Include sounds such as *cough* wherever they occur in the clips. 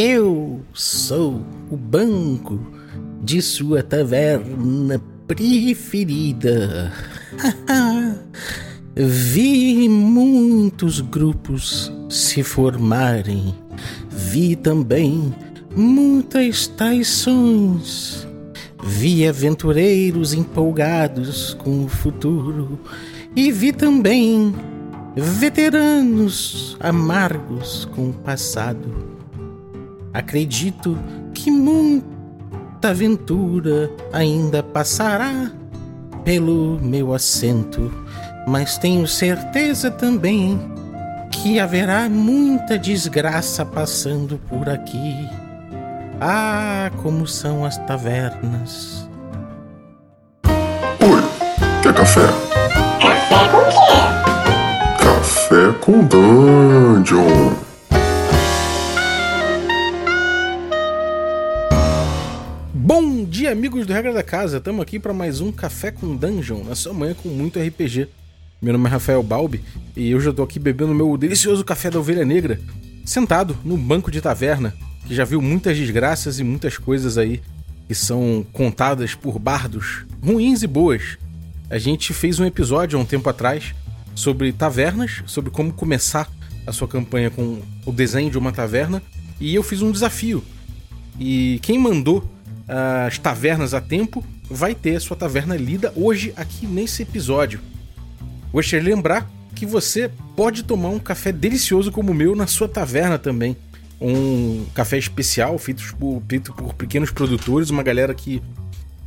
Eu sou o banco de sua taverna preferida. *laughs* Vi muitos grupos se formarem. Vi também muitas traições. Vi aventureiros empolgados com o futuro. E vi também veteranos amargos com o passado. Acredito que muita aventura ainda passará pelo meu assento, mas tenho certeza também que haverá muita desgraça passando por aqui. Ah, como são as tavernas. Oi, quer café? Café com quê? Café com Dungeon. Bom dia, amigos do Regra da Casa. Estamos aqui para mais um Café com Dungeon, na sua manhã com muito RPG. Meu nome é Rafael Balbi e eu já estou aqui bebendo meu delicioso café da ovelha negra, sentado no banco de taverna, que já viu muitas desgraças e muitas coisas aí que são contadas por bardos, ruins e boas. A gente fez um episódio há um tempo atrás sobre tavernas, sobre como começar a sua campanha com o desenho de uma taverna, e eu fiz um desafio. E quem mandou as tavernas a tempo, vai ter a sua taverna lida hoje aqui nesse episódio. Gostaria de lembrar que você pode tomar um café delicioso como o meu na sua taverna também. Um café especial feito por, feito por pequenos produtores, uma galera que,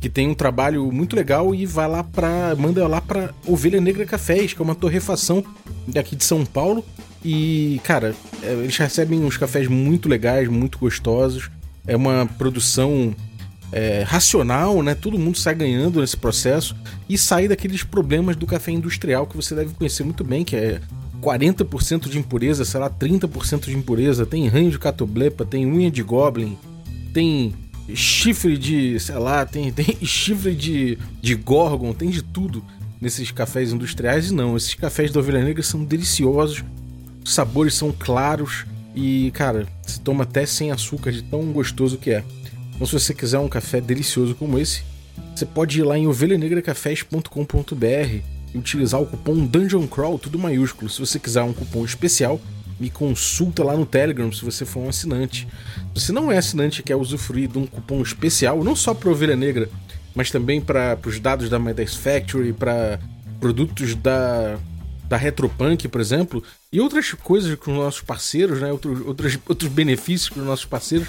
que tem um trabalho muito legal e vai lá para manda lá para Ovelha Negra Cafés, que é uma torrefação daqui de São Paulo. E, cara, é, eles recebem uns cafés muito legais, muito gostosos. É uma produção é, racional, né? Todo mundo sai ganhando nesse processo e sai daqueles problemas do café industrial que você deve conhecer muito bem, que é 40% de impureza, sei lá, 30% de impureza, tem ranho de catoblepa, tem unha de goblin, tem chifre de, sei lá, tem, *laughs* tem chifre de, de gorgon, tem de tudo nesses cafés industriais e não, esses cafés da ovelha negra são deliciosos, os sabores são claros e, cara, se toma até sem açúcar de tão gostoso que é. Então, se você quiser um café delicioso como esse, você pode ir lá em ovelhanegracafés.com.br e utilizar o cupom Dungeon Crawl, tudo maiúsculo. Se você quiser um cupom especial, me consulta lá no Telegram se você for um assinante. Se você não é assinante e quer usufruir de um cupom especial, não só para Ovelha Negra, mas também para os dados da Dice Factory, para produtos da, da Retropunk, por exemplo, e outras coisas com os nossos parceiros, né? outros, outros, outros benefícios com os nossos parceiros,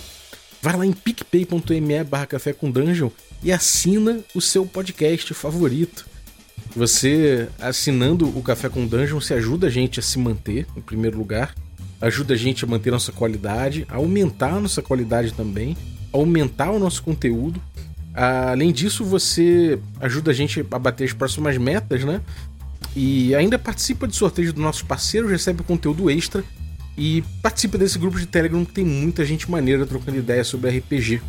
vai lá em picpay.me barra café com dungeon e assina o seu podcast favorito. Você assinando o Café com Dungeon se ajuda a gente a se manter, em primeiro lugar, ajuda a gente a manter nossa qualidade, a aumentar a nossa qualidade também, a aumentar o nosso conteúdo. Além disso, você ajuda a gente a bater as próximas metas, né? E ainda participa de sorteios dos nossos parceiros, recebe conteúdo extra e participa desse grupo de Telegram que tem muita gente maneira trocando ideias sobre RPG.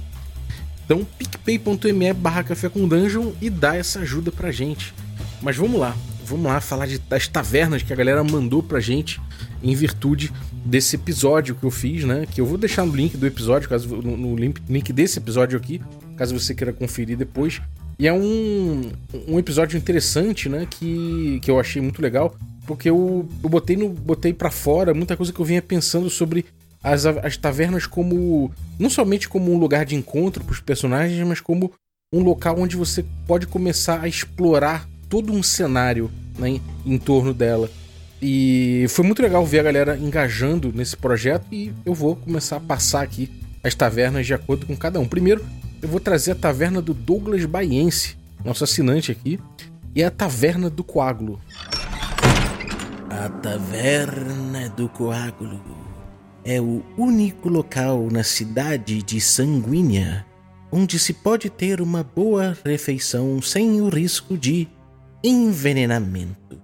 Então, picpay.me barra café com dungeon e dá essa ajuda pra gente. Mas vamos lá, vamos lá falar de, das tavernas que a galera mandou pra gente em virtude desse episódio que eu fiz, né? Que eu vou deixar no link do episódio, caso no, no link, link desse episódio aqui, caso você queira conferir depois. E é um, um episódio interessante, né? Que, que eu achei muito legal porque eu, eu botei, no, botei para fora muita coisa que eu vinha pensando sobre as, as tavernas como. não somente como um lugar de encontro para os personagens, mas como um local onde você pode começar a explorar todo um cenário né, em, em torno dela. E foi muito legal ver a galera engajando nesse projeto e eu vou começar a passar aqui as tavernas de acordo com cada um. Primeiro, eu vou trazer a taverna do Douglas Baiense, nosso assinante aqui, e a taverna do Coágulo. A Taverna do Coágulo é o único local na cidade de Sanguínea onde se pode ter uma boa refeição sem o risco de envenenamento,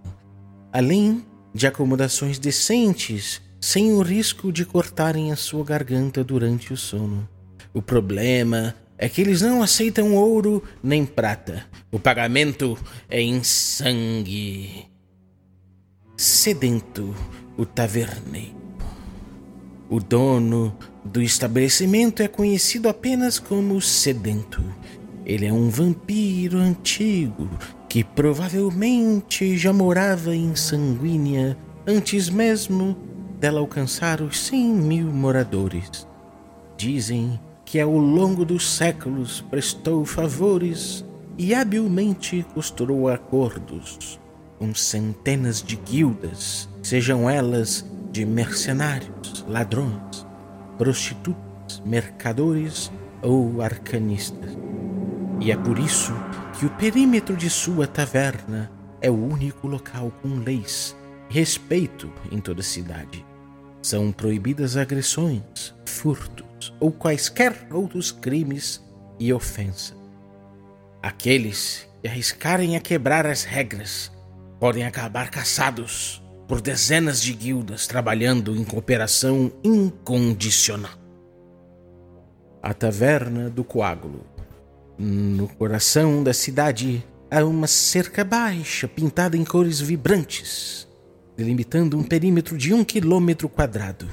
além de acomodações decentes sem o risco de cortarem a sua garganta durante o sono. O problema é que eles não aceitam ouro nem prata. O pagamento é em sangue sedento o taverneiro. O dono do estabelecimento é conhecido apenas como Sedento. Ele é um vampiro antigo que provavelmente já morava em Sanguínea antes mesmo dela alcançar os 100 mil moradores. Dizem que ao longo dos séculos prestou favores e habilmente costurou acordos com centenas de guildas, sejam elas de mercenários, ladrões, prostitutas, mercadores ou arcanistas. E é por isso que o perímetro de sua taverna é o único local com leis e respeito em toda a cidade. São proibidas agressões, furtos ou quaisquer outros crimes e ofensas. Aqueles que arriscarem a quebrar as regras podem acabar caçados por dezenas de guildas trabalhando em cooperação incondicional. A Taverna do Coágulo no coração da cidade há uma cerca baixa pintada em cores vibrantes, delimitando um perímetro de um quilômetro quadrado.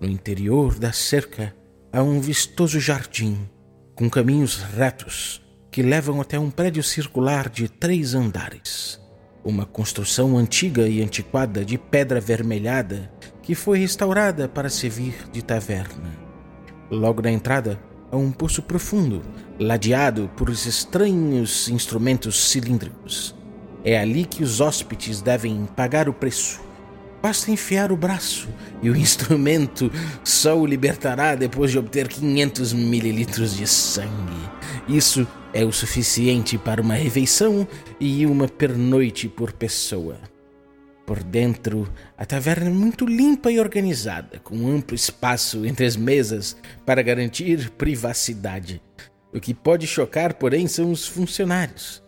No interior da cerca há um vistoso jardim com caminhos retos que levam até um prédio circular de três andares. Uma construção antiga e antiquada de pedra vermelhada que foi restaurada para servir de taverna. Logo na entrada a um poço profundo, ladeado por estranhos instrumentos cilíndricos. É ali que os hóspedes devem pagar o preço. Basta enfiar o braço e o *laughs* instrumento só o libertará depois de obter 500 mililitros de sangue. Isso é o suficiente para uma refeição e uma pernoite por pessoa. Por dentro, a taverna é muito limpa e organizada, com amplo espaço entre as mesas para garantir privacidade. O que pode chocar, porém, são os funcionários.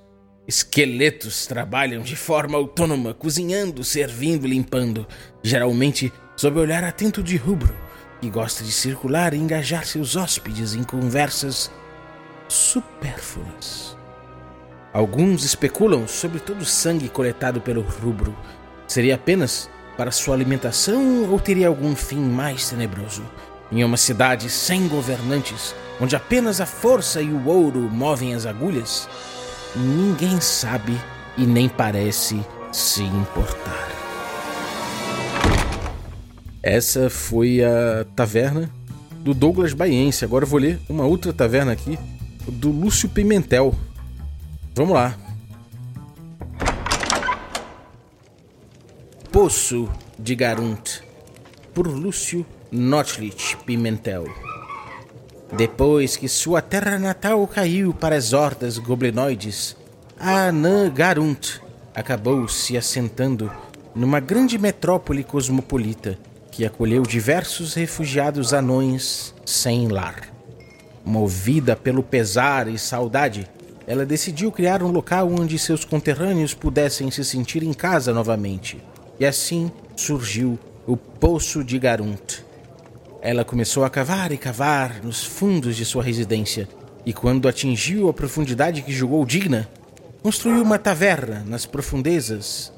Esqueletos trabalham de forma autônoma, cozinhando, servindo, limpando, geralmente sob o olhar atento de rubro, que gosta de circular e engajar seus hóspedes em conversas supérfluas. Alguns especulam sobre todo o sangue coletado pelo rubro, Seria apenas para sua alimentação ou teria algum fim mais tenebroso? Em uma cidade sem governantes, onde apenas a força e o ouro movem as agulhas, ninguém sabe e nem parece se importar. Essa foi a taverna do Douglas Baiense. Agora eu vou ler uma outra taverna aqui, do Lúcio Pimentel. Vamos lá. Poço de Garunt, por Lúcio Notlich Pimentel. Depois que sua terra natal caiu para as hordas goblinoides, a Anã Garunt acabou se assentando numa grande metrópole cosmopolita que acolheu diversos refugiados anões sem lar. Movida pelo pesar e saudade, ela decidiu criar um local onde seus conterrâneos pudessem se sentir em casa novamente e assim surgiu o Poço de Garunt. Ela começou a cavar e cavar nos fundos de sua residência, e quando atingiu a profundidade que julgou digna, construiu uma taverna nas profundezas,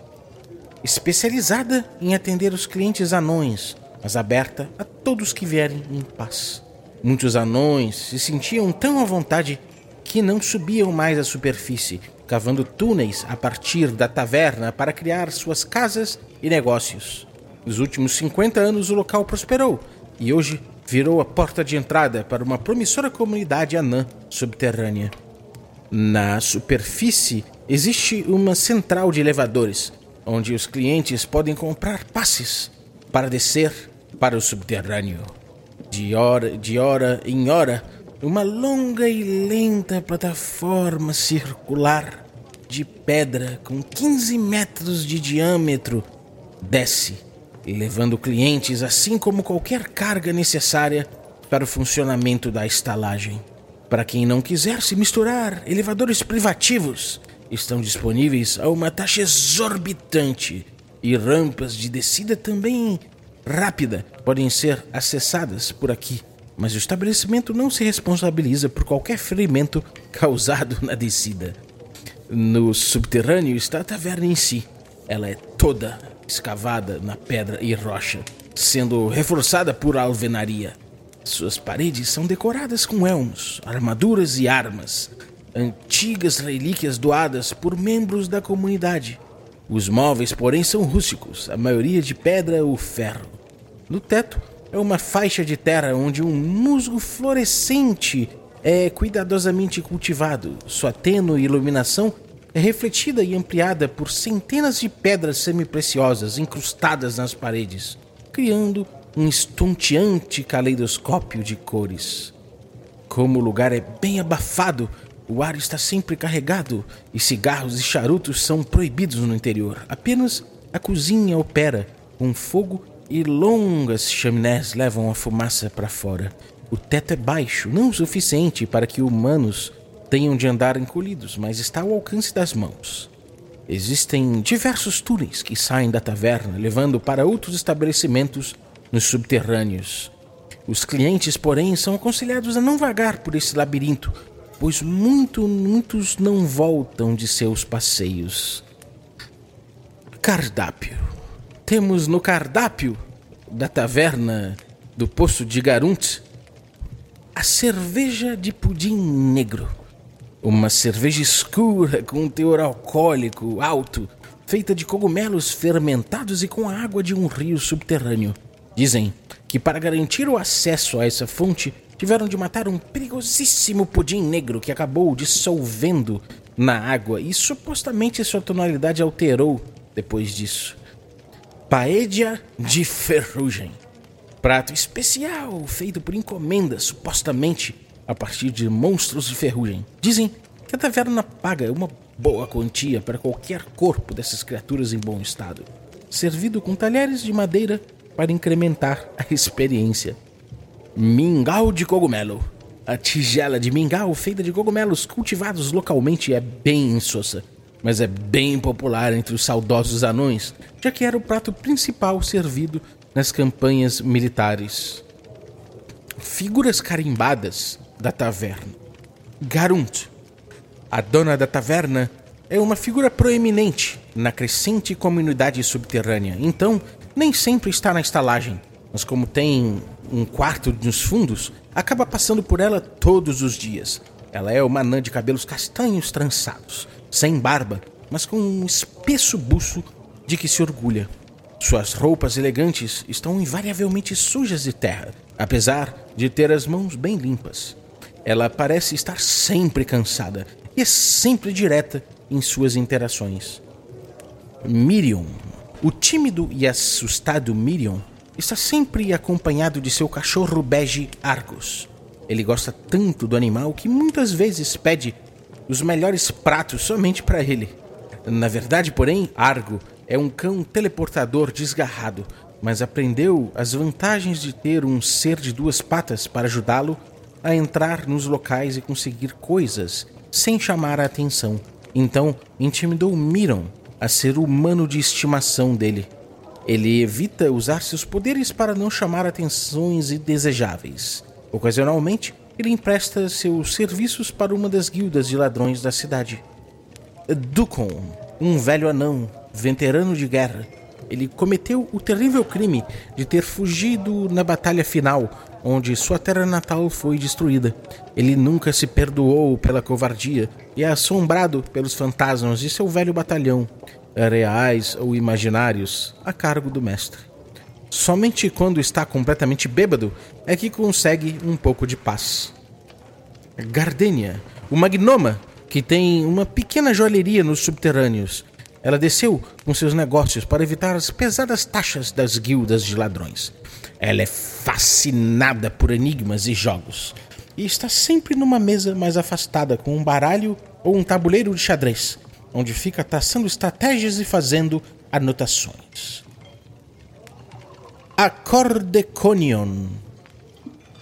especializada em atender os clientes anões, mas aberta a todos que vierem em paz. Muitos anões se sentiam tão à vontade que não subiam mais à superfície, cavando túneis a partir da taverna para criar suas casas e negócios. Nos últimos 50 anos, o local prosperou e hoje virou a porta de entrada para uma promissora comunidade anã subterrânea. Na superfície existe uma central de elevadores, onde os clientes podem comprar passes para descer para o subterrâneo. De hora, de hora em hora, uma longa e lenta plataforma circular de pedra com 15 metros de diâmetro desce, levando clientes assim como qualquer carga necessária para o funcionamento da estalagem. Para quem não quiser se misturar, elevadores privativos estão disponíveis a uma taxa exorbitante e rampas de descida também rápida podem ser acessadas por aqui mas o estabelecimento não se responsabiliza por qualquer ferimento causado na descida. No subterrâneo está a taverna em si. Ela é toda escavada na pedra e rocha, sendo reforçada por alvenaria. Suas paredes são decoradas com elmos, armaduras e armas, antigas relíquias doadas por membros da comunidade. Os móveis, porém, são rústicos, a maioria de pedra ou ferro. No teto é uma faixa de terra onde um musgo fluorescente é cuidadosamente cultivado. Sua tênue iluminação é refletida e ampliada por centenas de pedras semipreciosas incrustadas nas paredes, criando um estonteante caleidoscópio de cores. Como o lugar é bem abafado, o ar está sempre carregado e cigarros e charutos são proibidos no interior. Apenas a cozinha opera com fogo e longas chaminés levam a fumaça para fora. O teto é baixo, não o suficiente para que humanos tenham de andar encolhidos, mas está ao alcance das mãos. Existem diversos túneis que saem da taverna, levando para outros estabelecimentos nos subterrâneos. Os clientes, porém, são aconselhados a não vagar por esse labirinto, pois muito, muitos não voltam de seus passeios. Cardápio. Temos no cardápio da taverna do Poço de Garunt a cerveja de pudim negro. Uma cerveja escura com um teor alcoólico alto, feita de cogumelos fermentados e com a água de um rio subterrâneo. Dizem que para garantir o acesso a essa fonte, tiveram de matar um perigosíssimo pudim negro que acabou dissolvendo na água e supostamente sua tonalidade alterou depois disso. Paedia de ferrugem. Prato especial feito por encomenda, supostamente a partir de monstros de ferrugem. Dizem que a taverna paga uma boa quantia para qualquer corpo dessas criaturas em bom estado, servido com talheres de madeira para incrementar a experiência. Mingau de cogumelo. A tigela de mingau feita de cogumelos cultivados localmente é bem insossa, mas é bem popular entre os saudosos anões, já que era o prato principal servido nas campanhas militares. Figuras carimbadas da taverna. Garunt, a dona da taverna, é uma figura proeminente na crescente comunidade subterrânea, então nem sempre está na estalagem, mas como tem um quarto nos fundos, acaba passando por ela todos os dias. Ela é uma anã de cabelos castanhos trançados, sem barba, mas com um espesso buço de que se orgulha. Suas roupas elegantes estão invariavelmente sujas de terra, apesar de ter as mãos bem limpas. Ela parece estar sempre cansada e é sempre direta em suas interações. Miriam, o tímido e assustado Miriam, está sempre acompanhado de seu cachorro bege Argos. Ele gosta tanto do animal que muitas vezes pede os melhores pratos somente para ele. Na verdade, porém, Argo é um cão teleportador desgarrado, mas aprendeu as vantagens de ter um ser de duas patas para ajudá-lo a entrar nos locais e conseguir coisas sem chamar a atenção. Então, intimidou Miron a ser o humano de estimação dele. Ele evita usar seus poderes para não chamar atenções indesejáveis. Ocasionalmente, ele empresta seus serviços para uma das guildas de ladrões da cidade. Dukon, um velho anão, veterano de guerra, ele cometeu o terrível crime de ter fugido na batalha final, onde sua terra natal foi destruída. Ele nunca se perdoou pela covardia e é assombrado pelos fantasmas de seu velho batalhão, reais ou imaginários, a cargo do mestre. Somente quando está completamente bêbado é que consegue um pouco de paz. Gardenia, uma gnoma que tem uma pequena joalheria nos subterrâneos. Ela desceu com seus negócios para evitar as pesadas taxas das guildas de ladrões. Ela é fascinada por enigmas e jogos e está sempre numa mesa mais afastada com um baralho ou um tabuleiro de xadrez, onde fica traçando estratégias e fazendo anotações. Acordeconion,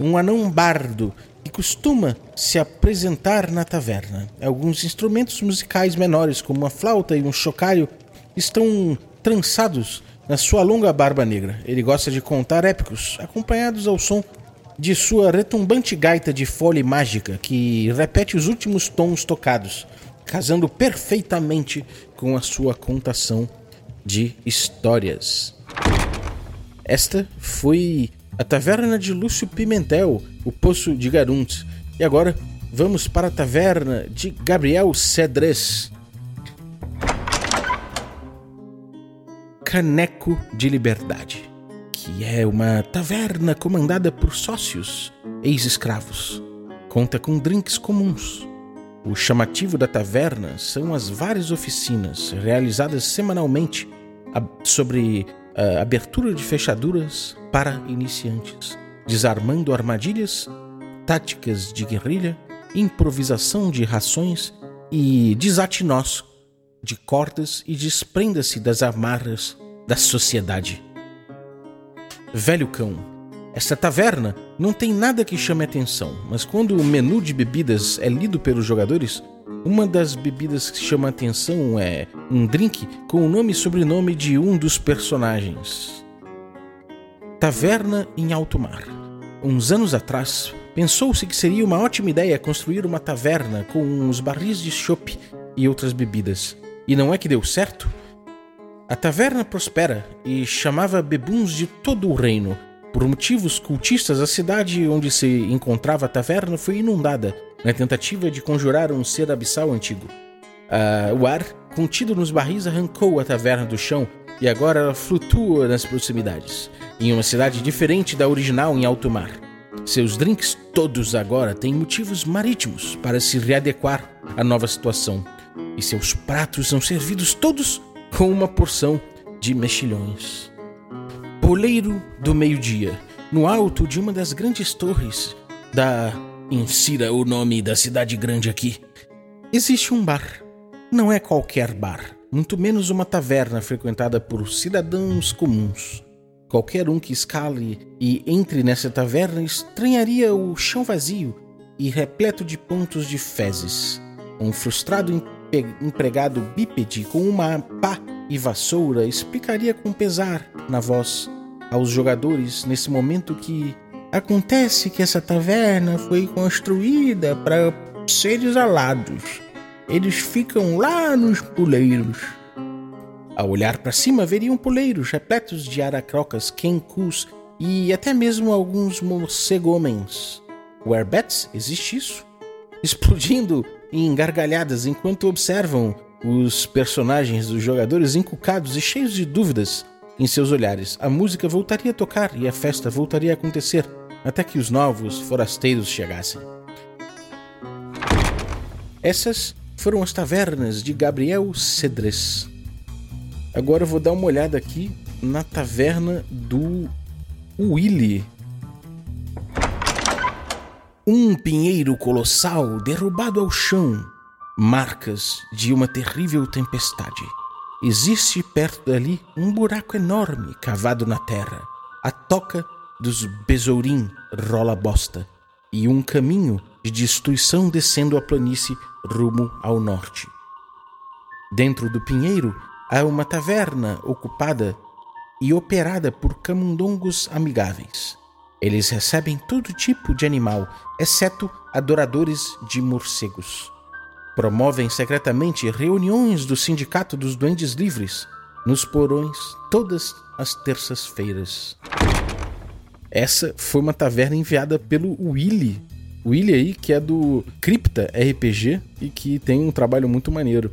um anão bardo que costuma se apresentar na taverna. Alguns instrumentos musicais menores, como uma flauta e um chocalho, estão trançados na sua longa barba negra. Ele gosta de contar épicos, acompanhados ao som de sua retumbante gaita de folha mágica, que repete os últimos tons tocados, casando perfeitamente com a sua contação de histórias. Esta foi a taverna de Lúcio Pimentel, o Poço de Garunt. E agora vamos para a taverna de Gabriel Cedres. Caneco de Liberdade, que é uma taverna comandada por sócios, ex-escravos. Conta com drinks comuns. O chamativo da taverna são as várias oficinas realizadas semanalmente sobre uh, abertura de fechaduras para iniciantes, desarmando armadilhas, táticas de guerrilha, improvisação de rações e desate nós de cordas e desprenda-se das amarras da sociedade. Velho cão, esta taverna não tem nada que chame atenção, mas quando o menu de bebidas é lido pelos jogadores, uma das bebidas que chama atenção é um drink com o nome e sobrenome de um dos personagens. Taverna em alto mar. Uns anos atrás, pensou-se que seria uma ótima ideia construir uma taverna com uns barris de chopp e outras bebidas. E não é que deu certo? A taverna prospera e chamava bebuns de todo o reino. Por motivos cultistas, a cidade onde se encontrava a taverna foi inundada na tentativa de conjurar um ser abissal antigo. Uh, o ar, contido nos barris, arrancou a taverna do chão e agora ela flutua nas proximidades, em uma cidade diferente da original em alto mar. Seus drinks todos agora têm motivos marítimos para se readequar à nova situação, e seus pratos são servidos todos com uma porção de mexilhões. Poleiro do meio-dia, no alto de uma das grandes torres da Insira o nome da cidade grande aqui. Existe um bar. Não é qualquer bar, muito menos uma taverna frequentada por cidadãos comuns. Qualquer um que escale e entre nessa taverna estranharia o chão vazio e repleto de pontos de fezes. Um frustrado empregado bípede com uma pá e vassoura explicaria com pesar na voz aos jogadores nesse momento que Acontece que essa taverna foi construída para seres alados. Eles ficam lá nos puleiros. Ao olhar para cima, veriam puleiros repletos de aracrocas, kenkus e até mesmo alguns morcegomens. Wherebats, existe isso? Explodindo em gargalhadas enquanto observam os personagens dos jogadores encucados e cheios de dúvidas em seus olhares. A música voltaria a tocar e a festa voltaria a acontecer até que os novos forasteiros chegassem. Essas foram as tavernas de Gabriel Cedres. Agora eu vou dar uma olhada aqui na taverna do Willy. Um pinheiro colossal derrubado ao chão, marcas de uma terrível tempestade. Existe perto dali um buraco enorme cavado na terra. A toca dos besourim rola bosta e um caminho de destruição descendo a planície rumo ao norte. Dentro do pinheiro há uma taverna ocupada e operada por camundongos amigáveis. Eles recebem todo tipo de animal, exceto adoradores de morcegos. Promovem secretamente reuniões do Sindicato dos Duendes Livres nos porões todas as terças-feiras. Essa foi uma taverna enviada pelo Willy. Willy aí, que é do Cripta RPG e que tem um trabalho muito maneiro.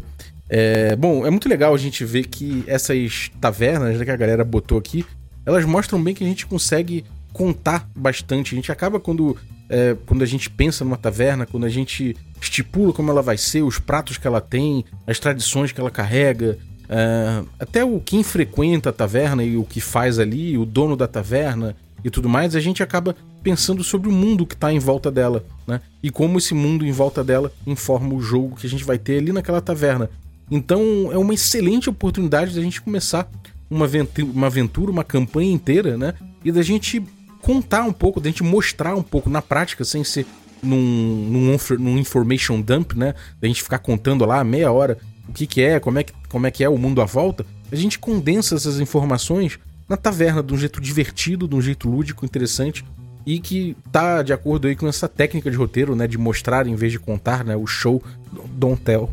É, bom, é muito legal a gente ver que essas tavernas né, que a galera botou aqui, elas mostram bem que a gente consegue contar bastante. A gente acaba quando, é, quando a gente pensa numa taverna, quando a gente estipula como ela vai ser, os pratos que ela tem, as tradições que ela carrega, é, até o quem frequenta a taverna e o que faz ali, o dono da taverna, e tudo mais, a gente acaba pensando sobre o mundo que está em volta dela, né? E como esse mundo em volta dela informa o jogo que a gente vai ter ali naquela taverna. Então é uma excelente oportunidade da gente começar uma aventura, uma, aventura, uma campanha inteira, né? E da gente contar um pouco, da gente mostrar um pouco na prática, sem ser num, num, num information dump, né? Da gente ficar contando lá meia hora o que, que é, como é que, como é que é o mundo à volta. A gente condensa essas informações na taverna, de um jeito divertido, de um jeito lúdico, interessante e que tá de acordo aí com essa técnica de roteiro, né, de mostrar em vez de contar, né, o show Don't Tell.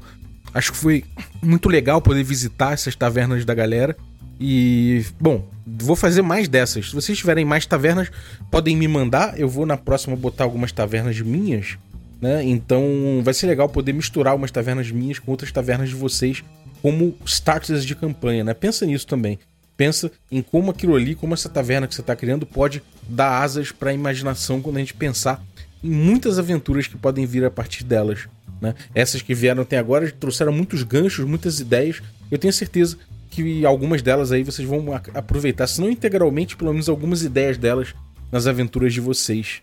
Acho que foi muito legal poder visitar essas tavernas da galera E, bom, vou fazer mais dessas. Se vocês tiverem mais tavernas, podem me mandar. Eu vou na próxima botar algumas tavernas minhas, né? Então vai ser legal poder misturar umas tavernas minhas com outras tavernas de vocês como starters de campanha, né? Pensa nisso também. Pensa em como aquilo ali, como essa taverna que você está criando pode dar asas para a imaginação quando a gente pensar em muitas aventuras que podem vir a partir delas. Né? Essas que vieram até agora trouxeram muitos ganchos, muitas ideias. Eu tenho certeza que algumas delas aí vocês vão aproveitar, se não integralmente, pelo menos algumas ideias delas nas aventuras de vocês.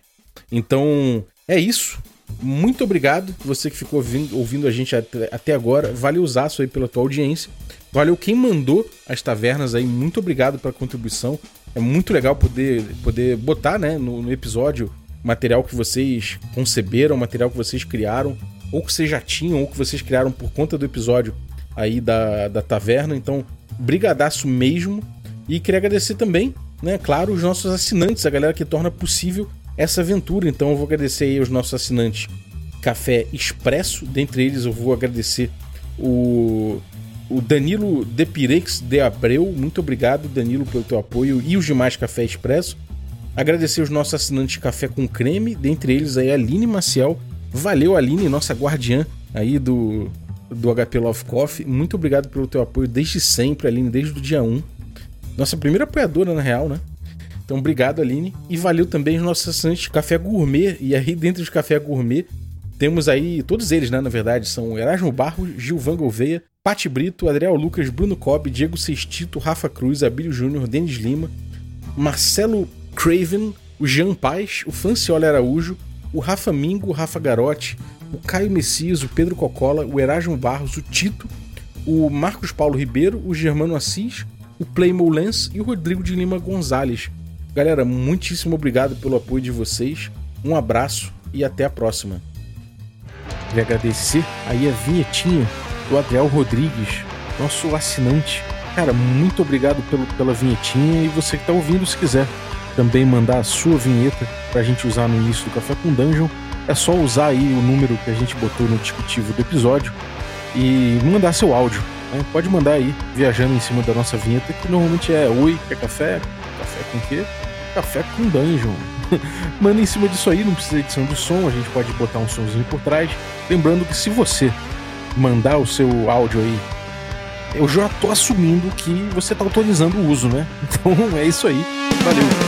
Então, é isso. Muito obrigado, você que ficou ouvindo, ouvindo a gente até, até agora. Valeu usar aí pela tua audiência. Valeu quem mandou as tavernas aí. Muito obrigado pela contribuição. É muito legal poder, poder botar né, no, no episódio material que vocês conceberam, material que vocês criaram, ou que vocês já tinham, ou que vocês criaram por conta do episódio aí da, da taverna. Então, brigadaço mesmo. E queria agradecer também, né, claro, os nossos assinantes, a galera que torna possível essa aventura. Então eu vou agradecer aí aos nossos assinantes Café Expresso. Dentre eles eu vou agradecer o, o Danilo Depirex de Abreu. Muito obrigado, Danilo, pelo teu apoio e os demais Café Expresso. Agradecer os nossos assinantes Café com Creme, dentre eles aí a Aline Maciel. Valeu, Aline, nossa guardiã aí do, do HP Love Coffee. Muito obrigado pelo teu apoio desde sempre, Aline, desde o dia 1. Nossa primeira apoiadora, na real, né? Então, obrigado, Aline. E valeu também os nossos assinantes Café Gourmet. E aí, dentro dos Café Gourmet, temos aí, todos eles, né, na verdade, são Erasmo Barros, Gilvan Gouveia, Pati Brito, Adriel Lucas, Bruno Cobb, Diego Sextito, Rafa Cruz, Abílio Júnior, Denis Lima, Marcelo Craven, o Jean Paz, o Franciola Araújo, o Rafa Mingo, o Rafa Garotti, o Caio Messias, o Pedro Cocola, o Erasmo Barros, o Tito, o Marcos Paulo Ribeiro, o Germano Assis, o Playmo Lens e o Rodrigo de Lima Gonzalez. Galera, muitíssimo obrigado pelo apoio de vocês. Um abraço e até a próxima. Queria agradecer aí a vinhetinha do Adriel Rodrigues, nosso assinante. Cara, muito obrigado pelo, pela vinhetinha e você que está ouvindo, se quiser também mandar a sua vinheta para a gente usar no início do Café com Dungeon, é só usar aí o número que a gente botou no discutivo do episódio e mandar seu áudio. Né? Pode mandar aí, viajando em cima da nossa vinheta, que normalmente é Oi, quer café? Café com quê? Café com Dungeon. *laughs* Manda em cima disso aí, não precisa edição de som, a gente pode botar um somzinho por trás. Lembrando que se você mandar o seu áudio aí, eu já tô assumindo que você tá autorizando o uso, né? *laughs* Então é isso aí. Valeu!